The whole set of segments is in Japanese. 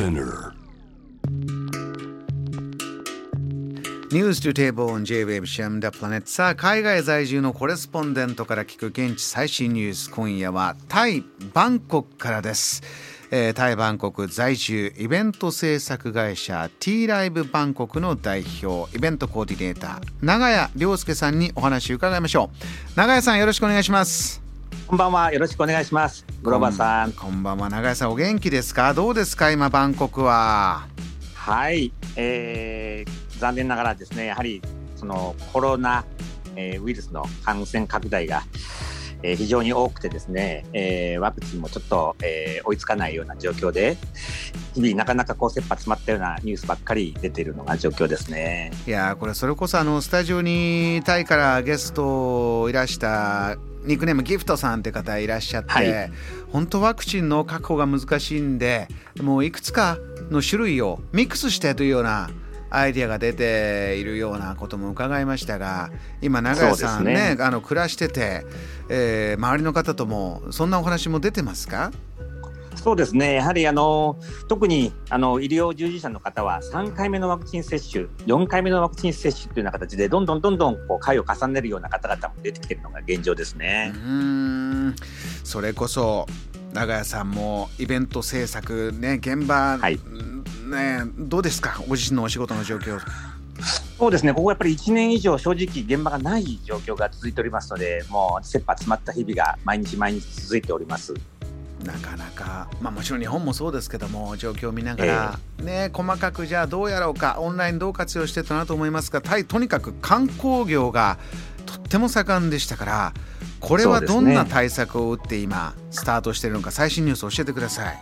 Spinner. ニュース to table on J-Wave CM the Planet さあ海外在住のコレスポンデントから聞く現地最新ニュース。今夜はタイ・バンコクからです、えータイ・バンコク在住イベント制作会社 T ライブバンコクの代表イベントコーディネーター長谷亮介さんにお話を伺いましょう。長谷さんよろしくお願いします。こんばんは。よろしくお願いします。グローバーさん。こんばんは長谷さんお元気ですか？どうですか？今バンコクははい。えー、残念ながらですね、やはりそのコロナ、えーウイルスの感染拡大が、えー非常に多くてですね、えーワクチンもちょっと、えー追いつかないような状況で、日々なかなかこう切羽詰まったようなニュースばっかり出ているのが状況ですね。いやーこれそれこそあのスタジオにタイからゲストいらしたニックネームギフトさんって方いらっしゃって、はい。本当ワクチンの確保が難しいんでもういくつかの種類をミックスしてというようなアイディアが出ているようなことも伺いましたが今長屋さんねね。あの暮らしてて、えー周りの方ともそんなお話も出てますか？そうですね、やはりあの特にあの医療従事者の方は3回目のワクチン接種、4回目のワクチン接種というような形で、どんどんどんどんこう回を重ねるような方々も出てきているのが現状ですうね。ーん。それこそ長屋さんもイベント制作ね現場、はい。ねどうですか？ご自身のお仕事の状況。そうですね、ここやっぱり1年以上、正直、現場がない状況が続いておりますので、もう切羽詰まった日々が毎日毎日続いております。なかなか、まあ、もちろん日本もそうですけども状況を見ながら、ね細かくじゃあどうやろうかオンラインどう活用してとなと思いますがタイとにかく観光業がとっても盛んでしたからこれはどんな対策を打って今スタートしているのか最新ニュースを教えてください。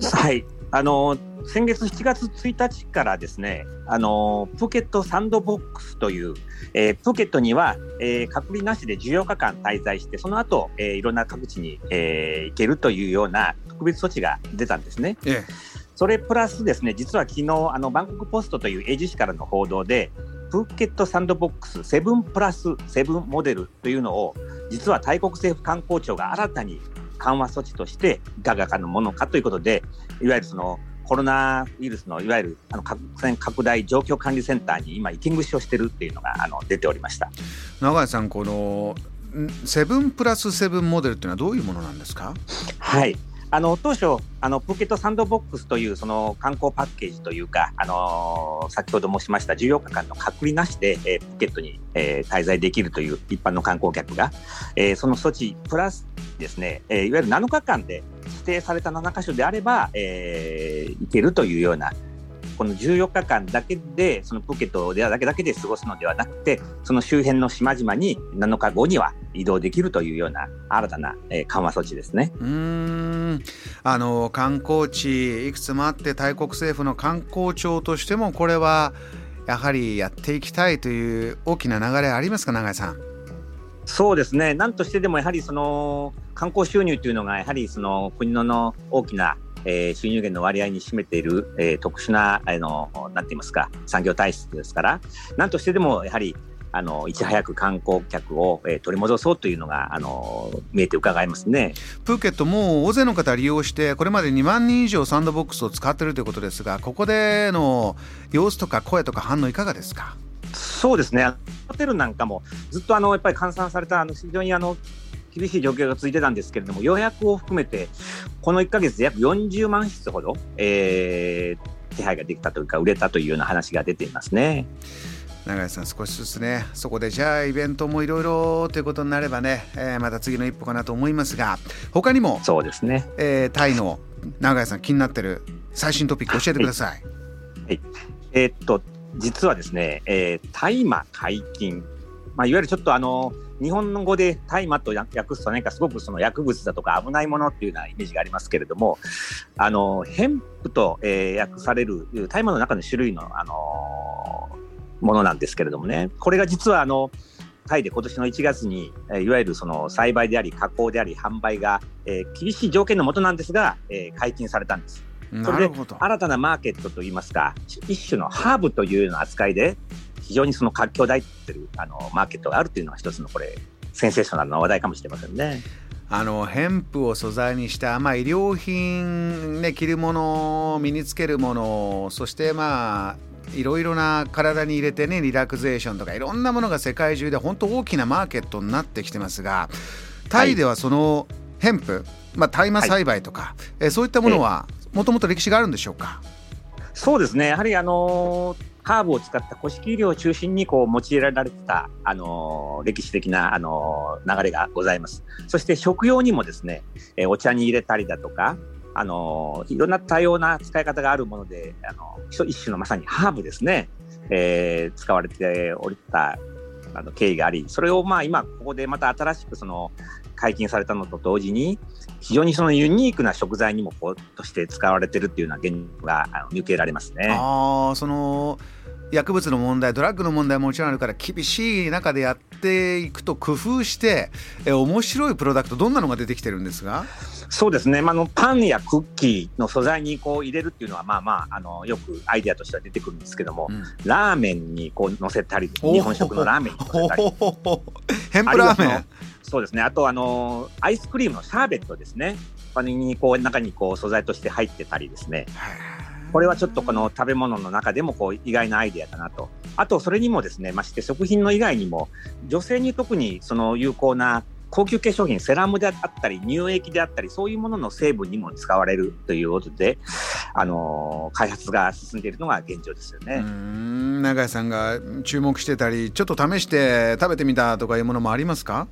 はい、あの先月7月1日からですね、あのプーケットサンドボックスという、えープーケットには、えー隔離なしで14日間滞在して、その後、えーいろんな各地に、えー行けるというような特別措置が出たんですね。えそれプラスですね、実は昨日あのバンコクポストという英字紙からの報道で、プーケットサンドボックスセブンプラスセブンモデルというのを、実はタイ国政府観光庁が新たに緩和措置として、いかがかのものかということで、いわゆるそのコロナウイルスのいわゆるあの感染拡大状況管理センターに今、息串をしてるっていうのがあの出ておりました。長井さんこのんセブンプラスセブンモデルっていうのはどういうものなんですか？はい。あの当初あのプーケットサンドボックスというその観光パッケージというか、あのー先ほど申しました14日間の隔離なしで、えープーケットに、えー滞在できるという一般の観光客が、えーその措置プラスですね、えーいわゆる7日間で指定された7カ所であれば、えー行けるというようなこの14日間だけでそのプーケットでだけだけで過ごすのではなくてその周辺の島々に7日後には移動できるというような新たな、えー緩和措置ですね。うーんあの観光地いくつもあってタイ国政府の観光庁としてもこれはやはりやっていきたいという大きな流れありますか永井さん？そうですね、なんとしてでもやはりその観光収入というのが、やはりその国のの大きな、えー収入源の割合に占めている、えー特殊なあのなんて言いますか、産業体質ですから、なんとしてでもやはりあのいち早く観光客を、えー取り戻そうというのがあの見えて伺いますね。プーケットもう大勢の方利用してこれまで2万人以上サンドボックスを使っているということですがここでの様子とか声とか反応いかがですか？そうですね、ホテルなんかもずっとあのやっぱり換算されたあの非常にあの厳しい状況が続いてたんですけれども、予約を含めて、この1か月で約40万室ほど、えー手配ができたというか、売れたというような話が出ていますね。永井さん少しずつねそこでじゃあイベントもいろいろということになればね、えーまた次の一歩かなと思いますが他にも、そうですね。えータイの永井さん気になってる最新トピック教えてください。えーっと、実はですね、えー大麻解禁、まあ、いわゆるちょっとあの、日本語で大麻と訳すと何かすごくその薬物だとか危ないものっていうようなイメージがありますけれども、あの、ヘンプと、えー訳される大麻の中の種類の、あのーものなんですけれどもね、これが実はあの、タイで今年の1月に、えーいわゆるその栽培であり、加工であり、販売が、えー厳しい条件のもとなんですが、えー解禁されたんです。それで。新たなマーケットといいますか、一種のハーブというような扱いで、非常にその活況を抱いているあのマーケットがあるというのが一つのこれ、センセーショナルな話題かもしれませんね。あのヘンプを素材にした、まあ、医療品、ね、着るもの身につけるものそしてまあいろいろな体に入れてねリラクゼーションとかいろんなものが世界中で本当大きなマーケットになってきてますがタイではそのヘンプ、まあ、大麻栽培とか、はい、えそういったものはもともと歴史があるんでしょうか？そうですね。やはりあのーハーブを使った古式医療を中心にこう用いられてた、あの歴史的な、あの流れがございます。そして食用にもですね、えお茶に入れたりだとか、あのいろんな多様な使い方があるもので、あの一種のまさにハーブですね、え、使われておりたあの経緯があり、それをまあ今ここでまた新しくその解禁されたのと同時に、非常にそのユニークな食材にもこうとして使われてるっていうような現状が見受けられますね。あその薬物の問題ドラッグの問題ももちろんあるから厳しい中でやっていくと工夫してえ面白いプロダクトどんなのが出てきてるんですが？そうですね、まあ、のパンやクッキーの素材にこう入れるっていうのはまあまああのよくアイデアとしては出てくるんですけども、うん、ラーメンにこう乗せたり日本食のラーメンに乗せたり。ラーメンそうですね。あとあのアイスクリームのシャーベットですね。パンにこう中にこう素材として入ってたりですね。これはちょっとこの食べ物の中でもこう意外なアイデアだなと。あとそれにもですね、まして食品の以外にも女性に特にその有効な高級化粧品セラムであったり乳液であったりそういうものの成分にも使われるということで、あのー、開発が進んでいるのが現状ですよね。永井さんが注目してたりちょっと試して食べてみたとかいうものもありますか？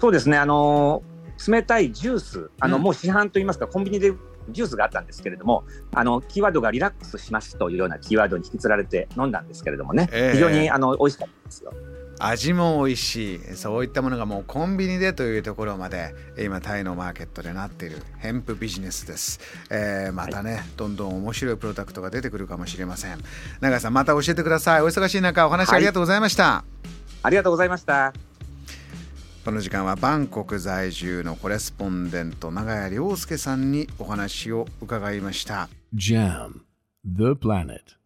そうですね。あのー、冷たいジュースあの、もう市販といいますかコンビニでジュースがあったんですけれども、あのキーワードがリラックスしますというようなキーワードに引きつられて飲んだんですけれどもね、えー、非常にあの美味しかったですよ。味も美味しい。そういったものがもうコンビニでというところまで今タイのマーケットでなっているヘンプビジネスです、えー、またね、はい、どんどん面白いプロダクトが出てくるかもしれません。永井さんまた教えてください。お忙しい中お話ありがとうございました、はい、ありがとうございましたこの時間はバンコク在住のコレスポンデント長谷良介さんにお話を伺いました。JAM The Planet